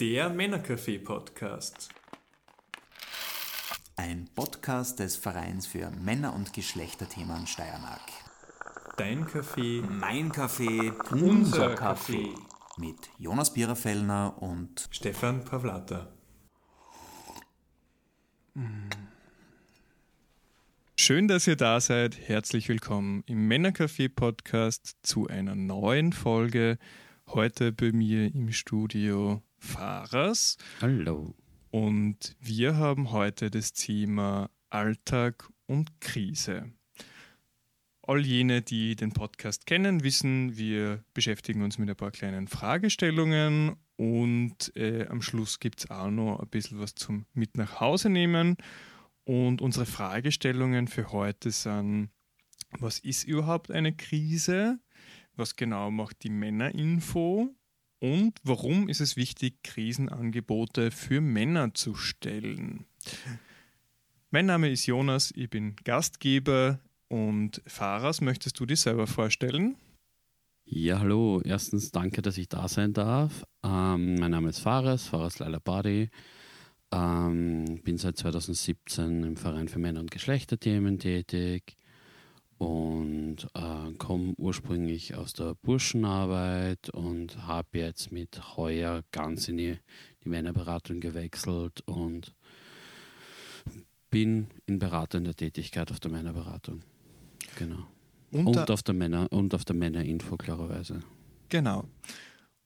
Der Männercafé-Podcast. Ein Podcast des Vereins für Männer- und Geschlechterthemen Steiermark. Dein Kaffee, Mein Kaffee, unser Kaffee. Mit Jonas Biererfellner und Stefan Pavlata. Schön, dass ihr da seid. Herzlich willkommen im Männercafé-Podcast zu einer neuen Folge. Heute bei mir im Studio Fahrers. Hallo. Und wir haben heute das Thema Alltag und Krise. All jene, die den Podcast kennen, wissen, wir beschäftigen uns mit ein paar kleinen Fragestellungen und äh, am Schluss gibt es auch noch ein bisschen was zum Mit nach Hause nehmen. Und unsere Fragestellungen für heute sind, was ist überhaupt eine Krise? Was genau macht die Männerinfo? Und warum ist es wichtig, Krisenangebote für Männer zu stellen? Mein Name ist Jonas, ich bin Gastgeber und Fahrers, möchtest du dich selber vorstellen? Ja, hallo. Erstens danke, dass ich da sein darf. Ähm, mein Name ist Fares, Fares Laila Badi. Ähm, bin seit 2017 im Verein für Männer- und Geschlechterthemen tätig und äh, komme ursprünglich aus der Burschenarbeit und habe jetzt mit heuer ganz in die, die Männerberatung gewechselt und bin in beratender Tätigkeit auf der Männerberatung. Genau. Und, Und auf der Männer und auf der Männerinfo klarerweise. genau.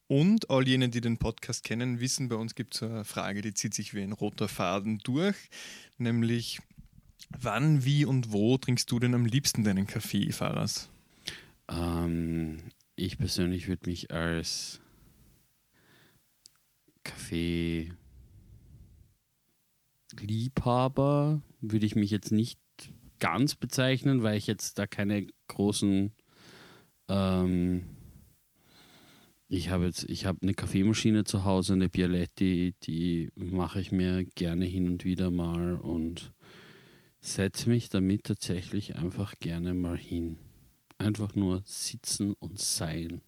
Und all jene, die den Podcast kennen, wissen, bei uns gibt es eine Frage, die zieht sich wie ein roter Faden durch, nämlich wann, wie und wo trinkst du denn am liebsten deinen Kaffee, Fahrers? Ähm, ich persönlich würde mich als Kaffee Liebhaber würde ich mich jetzt nicht ganz bezeichnen, weil ich jetzt da keine großen ähm, ich habe jetzt, ich habe eine Kaffeemaschine zu Hause, eine Bialetti, die mache ich mir gerne hin und wieder mal und setze mich damit tatsächlich einfach gerne mal hin. Einfach nur sitzen und sein.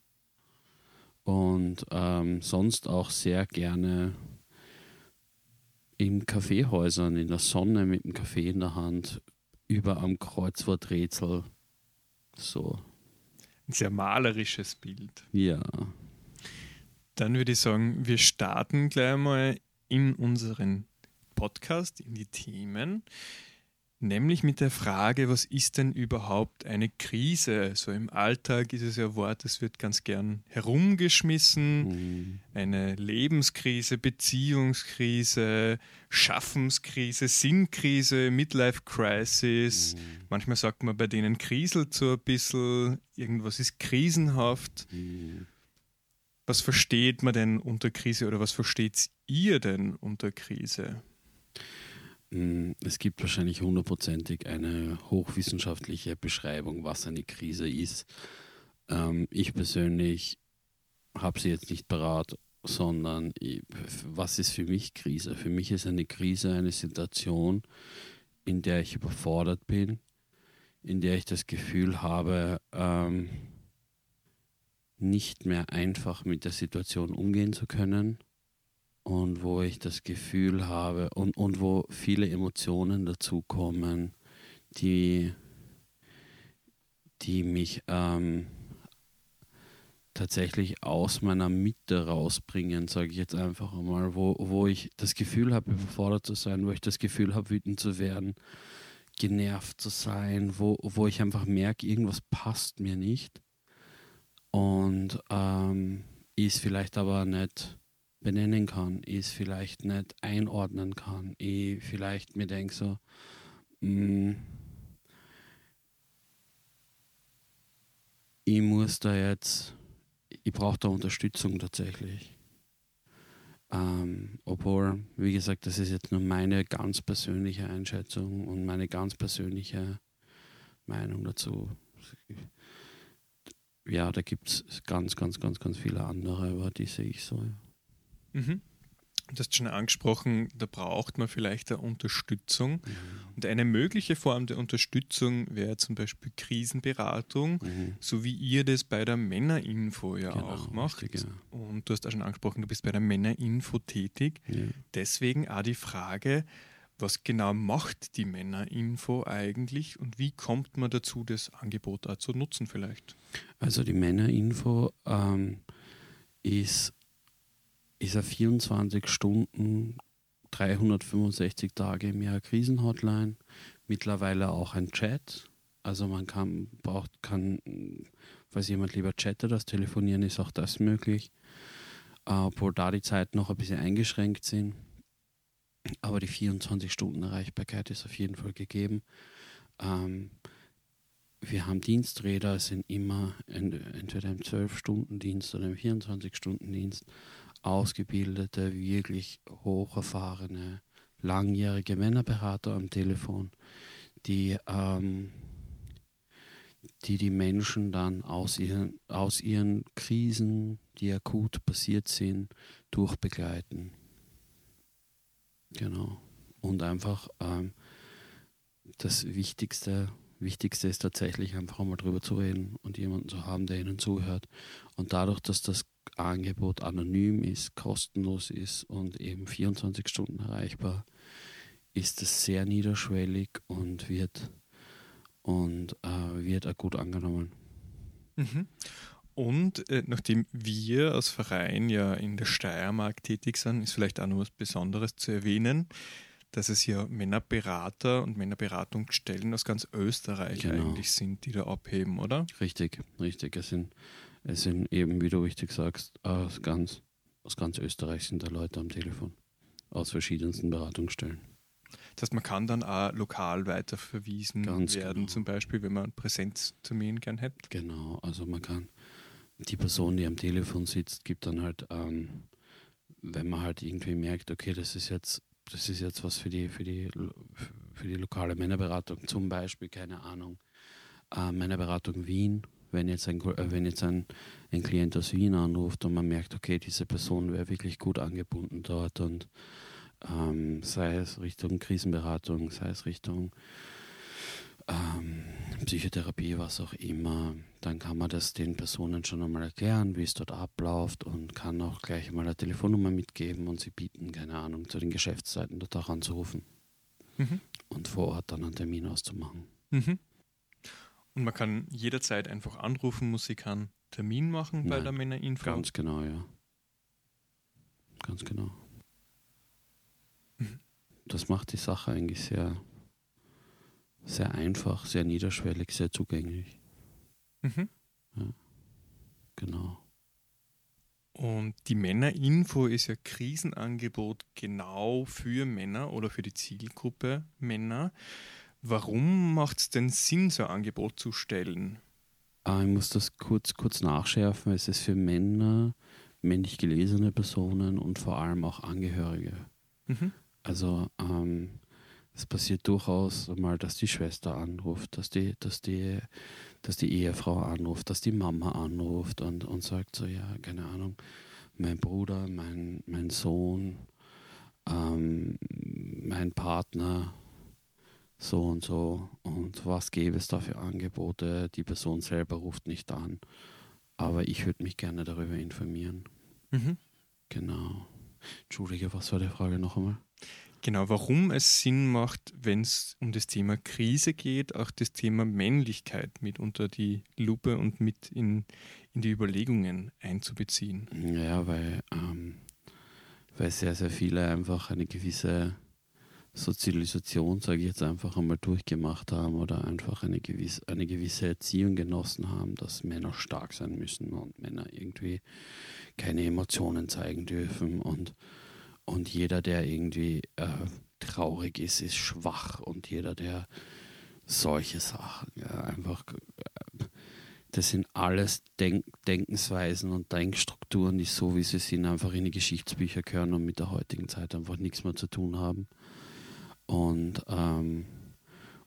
Und ähm, sonst auch sehr gerne in Kaffeehäusern, in der Sonne mit dem Kaffee in der Hand, über am Kreuzworträtsel. So, Ein sehr malerisches Bild. ja. Dann würde ich sagen, wir starten gleich mal in unseren Podcast, in die Themen, nämlich mit der Frage, was ist denn überhaupt eine Krise? So im Alltag ist es ja ein Wort, das wird ganz gern herumgeschmissen. Mhm. Eine Lebenskrise, Beziehungskrise, Schaffenskrise, Sinnkrise, Midlife Crisis. Manchmal sagt man bei denen kriselt so ein bisschen, irgendwas ist krisenhaft. Mhm. Was versteht man denn unter Krise oder was versteht ihr denn unter Krise? Mm, Es gibt wahrscheinlich hundertprozentig eine hochwissenschaftliche Beschreibung, was eine Krise ist. Ähm, ich persönlich habe sie jetzt nicht parat, sondern was ist für mich Krise? Für mich ist eine Krise eine Situation, in der ich überfordert bin, in der ich das Gefühl habe, ähm, nicht mehr einfach mit der Situation umgehen zu können und wo ich das Gefühl habe und, und wo viele Emotionen dazukommen, die, die mich ähm, tatsächlich aus meiner Mitte rausbringen, sage ich jetzt einfach einmal, wo, wo ich das Gefühl habe, überfordert zu sein, wo ich das Gefühl habe, wütend zu werden, genervt zu sein, wo, wo ich einfach merke, irgendwas passt mir nicht und ähm, es vielleicht aber nicht benennen kann, ich es vielleicht nicht einordnen kann, ich vielleicht mir denke so, mh, ich muss da jetzt, ich brauche da Unterstützung tatsächlich. Ähm, obwohl, wie gesagt, das ist jetzt nur meine ganz persönliche Einschätzung und meine ganz persönliche Meinung dazu. Ja, da gibt es ganz, ganz, ganz, ganz viele andere, aber die sehe ich so. Ja. Mhm. Du hast schon angesprochen, da braucht man vielleicht eine Unterstützung. Mhm. Und eine mögliche Form der Unterstützung wäre zum Beispiel Krisenberatung, Mhm. so wie ihr das bei der Männerinfo ja Genau, auch macht. richtig, ja. Und du hast auch schon angesprochen, du bist bei der Männerinfo tätig. Ja. Deswegen auch die Frage, was genau macht die Männerinfo eigentlich und wie kommt man dazu, das Angebot auch zu nutzen vielleicht? Also die Männerinfo ähm, ist, ist eine 24 Stunden, 365 Tage im Jahr Krisenhotline, mittlerweile auch ein Chat. Also man kann, braucht, kann, falls jemand lieber chattet, das Telefonieren ist auch das möglich, äh, obwohl da die Zeiten noch ein bisschen eingeschränkt sind. Aber die 24 Stunden Erreichbarkeit ist auf jeden Fall gegeben. Ähm, wir haben Diensträder, es sind immer ent- entweder im 12-Stunden-Dienst oder im 24-Stunden-Dienst ausgebildete, wirklich hocherfahrene, langjährige Männerberater am Telefon, die, ähm, die die Menschen dann aus ihren, aus ihren Krisen, die akut passiert sind, durchbegleiten. Genau. Und einfach ähm, das Wichtigste, Wichtigste ist tatsächlich einfach einmal drüber zu reden und jemanden zu haben, der ihnen zuhört. Und dadurch, dass das Angebot anonym ist, kostenlos ist und eben 24 Stunden erreichbar, ist es sehr niederschwellig und wird und äh, wird auch gut angenommen. Mhm. Und äh, nachdem wir als Verein ja in der Steiermark tätig sind, ist vielleicht auch noch was Besonderes zu erwähnen, dass es ja Männerberater und Männerberatungsstellen aus ganz Österreich Genau. eigentlich sind, die da abheben, oder? Richtig, richtig. Es sind, es sind eben, wie du richtig sagst, aus ganz, aus ganz Österreich sind da Leute am Telefon. Aus verschiedensten Beratungsstellen. Das heißt, man kann dann auch lokal weiterverwiesen Ganz werden, genau. zum Beispiel, wenn man einen Präsenztermin gern hätte. Genau, also man kann, die Person, die am Telefon sitzt, gibt dann halt, ähm, wenn man halt irgendwie merkt, okay, das ist jetzt, das ist jetzt was für die, für die, für die lokale Männerberatung, zum Beispiel, keine Ahnung, äh, Männerberatung Wien, wenn jetzt ein, äh, wenn jetzt ein, ein Klient aus Wien anruft und man merkt, okay, diese Person wäre wirklich gut angebunden dort und ähm, sei es Richtung Krisenberatung, sei es Richtung ähm, Psychotherapie, was auch immer, dann kann man das den Personen schon einmal erklären, wie es dort abläuft und kann auch gleich mal eine Telefonnummer mitgeben und sie bieten, keine Ahnung, zu den Geschäftszeiten dort auch anzurufen Mhm. und vor Ort dann einen Termin auszumachen. Mhm. Und man kann jederzeit einfach anrufen, muss sie keinen Termin machen bei Nein, der Männerinfo. Ganz genau, ja. Ganz genau. Mhm. Das macht die Sache eigentlich sehr, sehr einfach, sehr niederschwellig, sehr zugänglich. Mhm. Genau. Und die Männerinfo ist ja Krisenangebot genau für Männer oder für die Zielgruppe Männer. Warum macht es denn Sinn, so ein Angebot zu stellen? Ah, ich muss das kurz, kurz nachschärfen. Es ist für Männer, männlich gelesene Personen und vor allem auch Angehörige. Mhm. Also ähm, es passiert durchaus mal, dass die Schwester anruft, dass die, dass die, dass die Ehefrau anruft, dass die Mama anruft und, und sagt so, ja, keine Ahnung, mein Bruder, mein, mein Sohn, ähm, mein Partner, so und so. Und was gäbe es da für Angebote? Die Person selber ruft nicht an. Aber ich würde mich gerne darüber informieren. Mhm. Genau. Entschuldige, was war die Frage noch einmal? Genau, warum es Sinn macht, wenn es um das Thema Krise geht, auch das Thema Männlichkeit mit unter die Lupe und mit in, in die Überlegungen einzubeziehen. Ja, weil, ähm, weil sehr, sehr viele einfach eine gewisse Sozialisation, sage ich jetzt einfach einmal, durchgemacht haben oder einfach eine gewisse, eine gewisse Erziehung genossen haben, dass Männer stark sein müssen und Männer irgendwie keine Emotionen zeigen dürfen und, und jeder, der irgendwie äh, traurig ist, ist schwach und jeder, der solche Sachen, ja, einfach äh, das sind alles Denk Denkensweisen und Denkstrukturen, die so wie sie sind, einfach in die Geschichtsbücher gehören und mit der heutigen Zeit einfach nichts mehr zu tun haben. Und, ähm,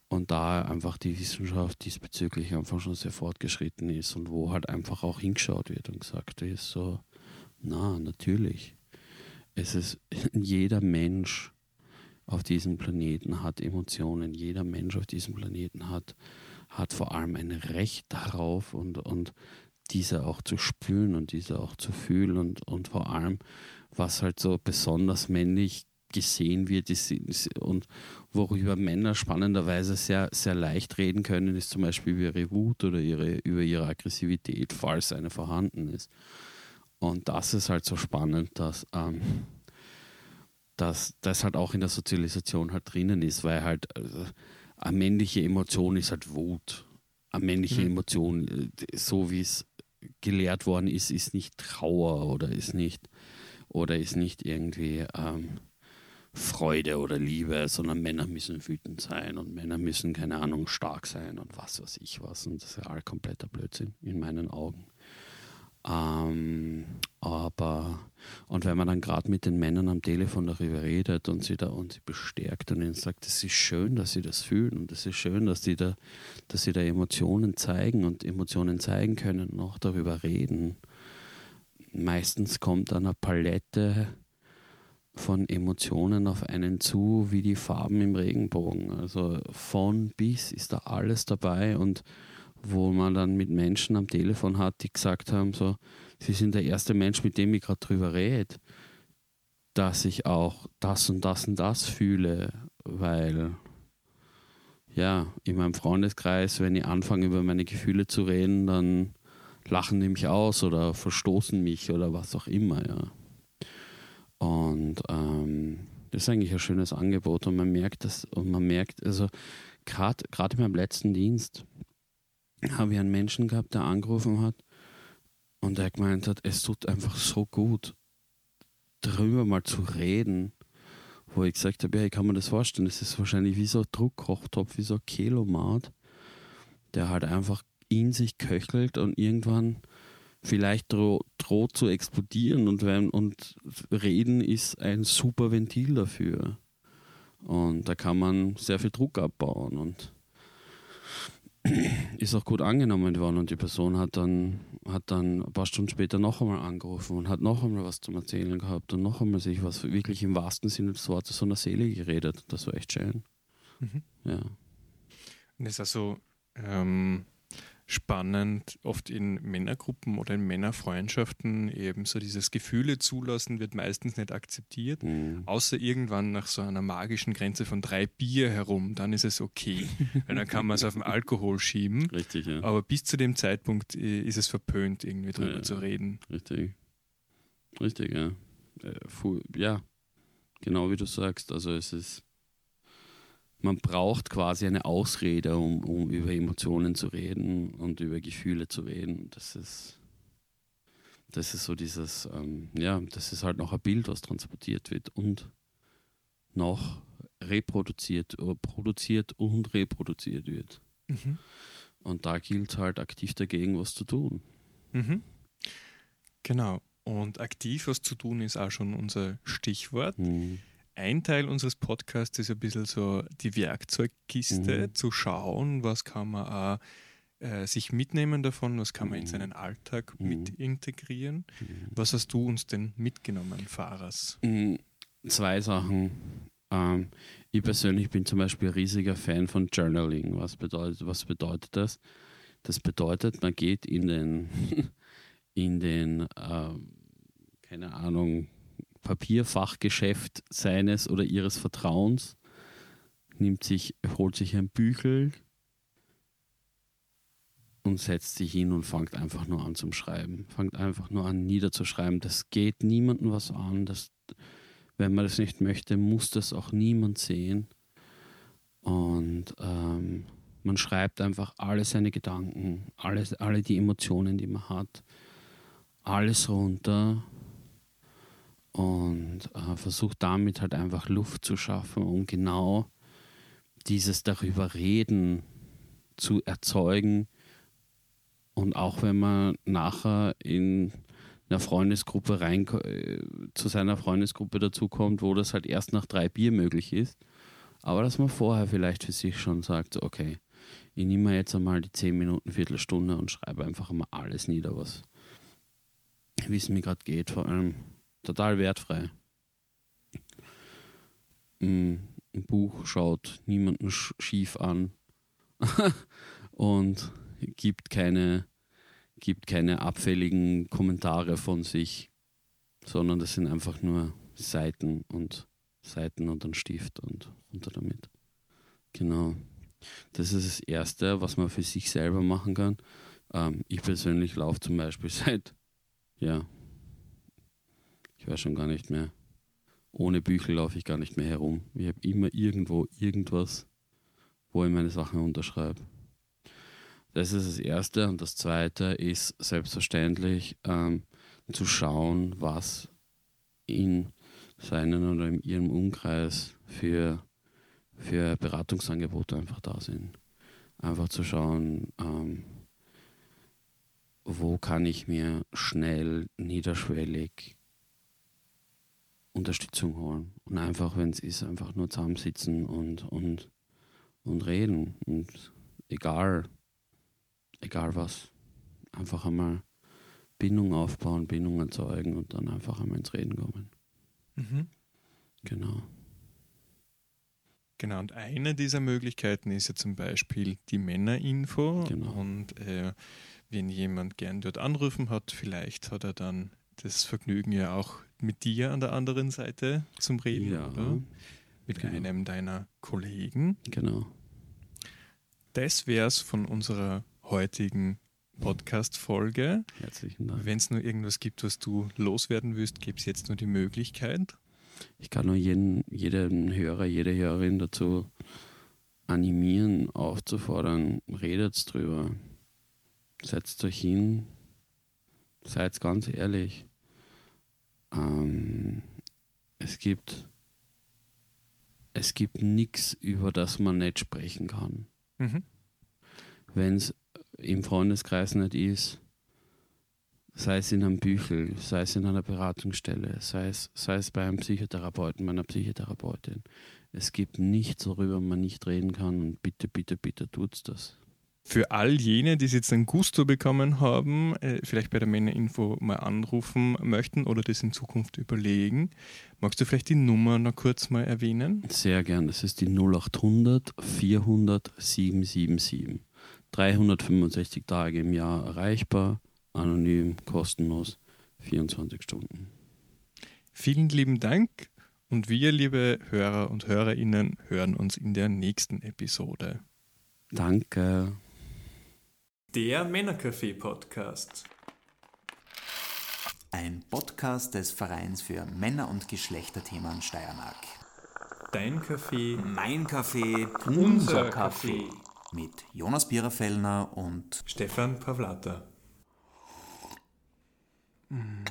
und da einfach die Wissenschaft diesbezüglich einfach schon sehr fortgeschritten ist und wo halt einfach auch hingeschaut wird und gesagt ist so, na, natürlich. Es ist, jeder Mensch auf diesem Planeten hat Emotionen. Jeder Mensch auf diesem Planeten hat, hat vor allem ein Recht darauf und, und diese auch zu spüren und diese auch zu fühlen und, und vor allem, was halt so besonders männlich gesehen wird und worüber Männer spannenderweise sehr, sehr leicht reden können, ist zum Beispiel über ihre Wut oder ihre, über ihre Aggressivität, falls eine vorhanden ist. Und das ist halt so spannend, dass, ähm, dass das halt auch in der Sozialisation halt drinnen ist, weil halt also, eine männliche Emotion ist halt Wut. Eine männliche mhm. Emotion, äh, so wie es gelehrt worden ist, ist nicht Trauer oder ist nicht oder ist nicht irgendwie ähm, Freude oder Liebe, sondern Männer müssen wütend sein und Männer müssen, keine Ahnung, stark sein und was weiß ich was. Und das ist ja all kompletter Blödsinn in meinen Augen. Ähm, aber, und wenn man dann gerade mit den Männern am Telefon darüber redet und sie da und sie bestärkt und ihnen sagt, es ist schön, dass sie das fühlen und es ist schön, dass sie da, dass sie da Emotionen zeigen und Emotionen zeigen können und auch darüber reden. Meistens kommt eine Palette von Emotionen auf einen zu, wie die Farben im Regenbogen. Also von bis ist da alles dabei und wo man dann mit Menschen am Telefon hat, die gesagt haben, so, sie sind der erste Mensch, mit dem ich gerade drüber rede, dass ich auch das und das und das fühle, weil ja, in meinem Freundeskreis, wenn ich anfange über meine Gefühle zu reden, dann lachen die mich aus oder verstoßen mich oder was auch immer, ja. Und ähm, das ist eigentlich ein schönes Angebot und man merkt das und man merkt, also gerade in meinem letzten Dienst, habe ich einen Menschen gehabt, der angerufen hat und der gemeint hat, es tut einfach so gut, darüber mal zu reden, wo ich gesagt habe, ja, ich kann mir das vorstellen, das ist wahrscheinlich wie so ein Druckkochtopf, wie so ein Kelomat, der halt einfach in sich köchelt und irgendwann vielleicht dro droht zu explodieren und, wenn, und Reden ist ein super Ventil dafür. Und da kann man sehr viel Druck abbauen und ist auch gut angenommen worden und die Person hat dann, hat dann ein paar Stunden später noch einmal angerufen und hat noch einmal was zum Erzählen gehabt und noch einmal sich was wirklich im wahrsten Sinne des Wortes so einer Seele geredet. Das war echt schön. Mhm. Ja. Und das ist also ähm, spannend, oft in Männergruppen oder in Männerfreundschaften eben so dieses Gefühle zulassen wird meistens nicht akzeptiert, mhm. außer irgendwann nach so einer magischen Grenze von drei Bier herum, dann ist es okay, weil dann kann man es auf den Alkohol schieben. Richtig, ja. Aber bis zu dem Zeitpunkt äh, ist es verpönt, irgendwie drüber ja, zu reden. Richtig. Richtig, ja. Äh, ja, genau wie du sagst. Also es ist man braucht quasi eine Ausrede, um, um über Emotionen zu reden und über Gefühle zu reden. Das ist, das ist so dieses, ähm, ja, das ist halt noch ein Bild, was transportiert wird und noch reproduziert, oder produziert und reproduziert wird. Mhm. Und da gilt halt aktiv dagegen, was zu tun. Mhm. Genau. Und aktiv was zu tun ist auch schon unser Stichwort. Mhm ein Teil unseres Podcasts ist ein bisschen so die Werkzeugkiste, mhm. zu schauen, was kann man auch äh, sich mitnehmen davon, was kann man in mhm. seinen Alltag mhm. mit integrieren. Mhm. Was hast du uns denn mitgenommen, Fahrers? Mhm. Zwei Sachen. Ähm, ich persönlich bin zum Beispiel ein riesiger Fan von Journaling. Was bedeutet, was bedeutet das? Das bedeutet, man geht in den, in den äh, keine Ahnung, Papierfachgeschäft seines oder ihres Vertrauens, nimmt sich, holt sich ein Büchel und setzt sich hin und fängt einfach nur an zum Schreiben. Fängt einfach nur an niederzuschreiben. Das geht niemandem was an. Das, wenn man das nicht möchte, muss das auch niemand sehen. Und ähm, man schreibt einfach alle seine Gedanken, alles, alle die Emotionen, die man hat, alles runter und äh, versucht damit halt einfach Luft zu schaffen, um genau dieses darüber reden zu erzeugen. Und auch wenn man nachher in einer Freundesgruppe rein äh, zu seiner Freundesgruppe dazukommt, wo das halt erst nach drei Bier möglich ist, aber dass man vorher vielleicht für sich schon sagt, okay, ich nehme jetzt einmal die zehn Minuten, Viertelstunde und schreibe einfach mal alles nieder, was wie es mir gerade geht, vor allem total wertfrei. ein Buch, schaut niemanden schief an und gibt keine, gibt keine abfälligen Kommentare von sich, sondern das sind einfach nur Seiten und Seiten und ein Stift und runter damit. Genau. Das ist das Erste, was man für sich selber machen kann. Ähm, ich persönlich laufe zum Beispiel seit, ja, weiß schon gar nicht mehr. Ohne Bücher laufe ich gar nicht mehr herum. Ich habe immer irgendwo irgendwas, wo ich meine Sachen unterschreibe. Das ist das Erste. Und das Zweite ist selbstverständlich ähm, zu schauen, was in seinen oder in ihrem Umkreis für, für Beratungsangebote einfach da sind. Einfach zu schauen, ähm, wo kann ich mir schnell, niederschwellig Unterstützung holen. Und einfach, wenn es ist, einfach nur zusammensitzen und, und, und reden. Und egal, egal was, einfach einmal Bindung aufbauen, Bindung erzeugen und dann einfach einmal ins Reden kommen. Mhm. Genau. Genau, und eine dieser Möglichkeiten ist ja zum Beispiel die Männerinfo. Genau. Und äh, wenn jemand gern dort anrufen hat, vielleicht hat er dann das Vergnügen ja auch mit dir an der anderen Seite zum Reden, ja, oder? Mit genau. einem deiner Kollegen. Genau. Das wäre es von unserer heutigen Podcast-Folge. Herzlichen Dank. Wenn es nur irgendwas gibt, was du loswerden willst, gibt es jetzt nur die Möglichkeit. Ich kann nur jeden, jeden Hörer, jede Hörerin dazu animieren, aufzufordern, redet drüber. Setzt euch hin, seid ganz ehrlich. Ähm, es gibt es gibt nichts, über das man nicht sprechen kann. Mhm. Wenn es im Freundeskreis nicht ist, sei es in einem Büchel, sei es in einer Beratungsstelle, sei es, sei es bei einem Psychotherapeuten, meiner Psychotherapeutin. Es gibt nichts, worüber man nicht reden kann und bitte, bitte, bitte tut's das für all jene, die jetzt ein Gusto bekommen haben, äh, vielleicht bei der Männerinfo mal anrufen möchten oder das in Zukunft überlegen, magst du vielleicht die Nummer noch kurz mal erwähnen? Sehr gern, das ist die 0800 400 777. 365 Tage im Jahr erreichbar, anonym, kostenlos, 24 Stunden. Vielen lieben Dank und wir, liebe Hörer und Hörerinnen, hören uns in der nächsten Episode. Danke. Der Männercafé-Podcast. Ein Podcast des Vereins für Männer- und Geschlechterthemen Steiermark. Dein Kaffee, mein Kaffee, unser Kaffee. Mit Jonas Biererfellner und Stefan Pavlata. Mm.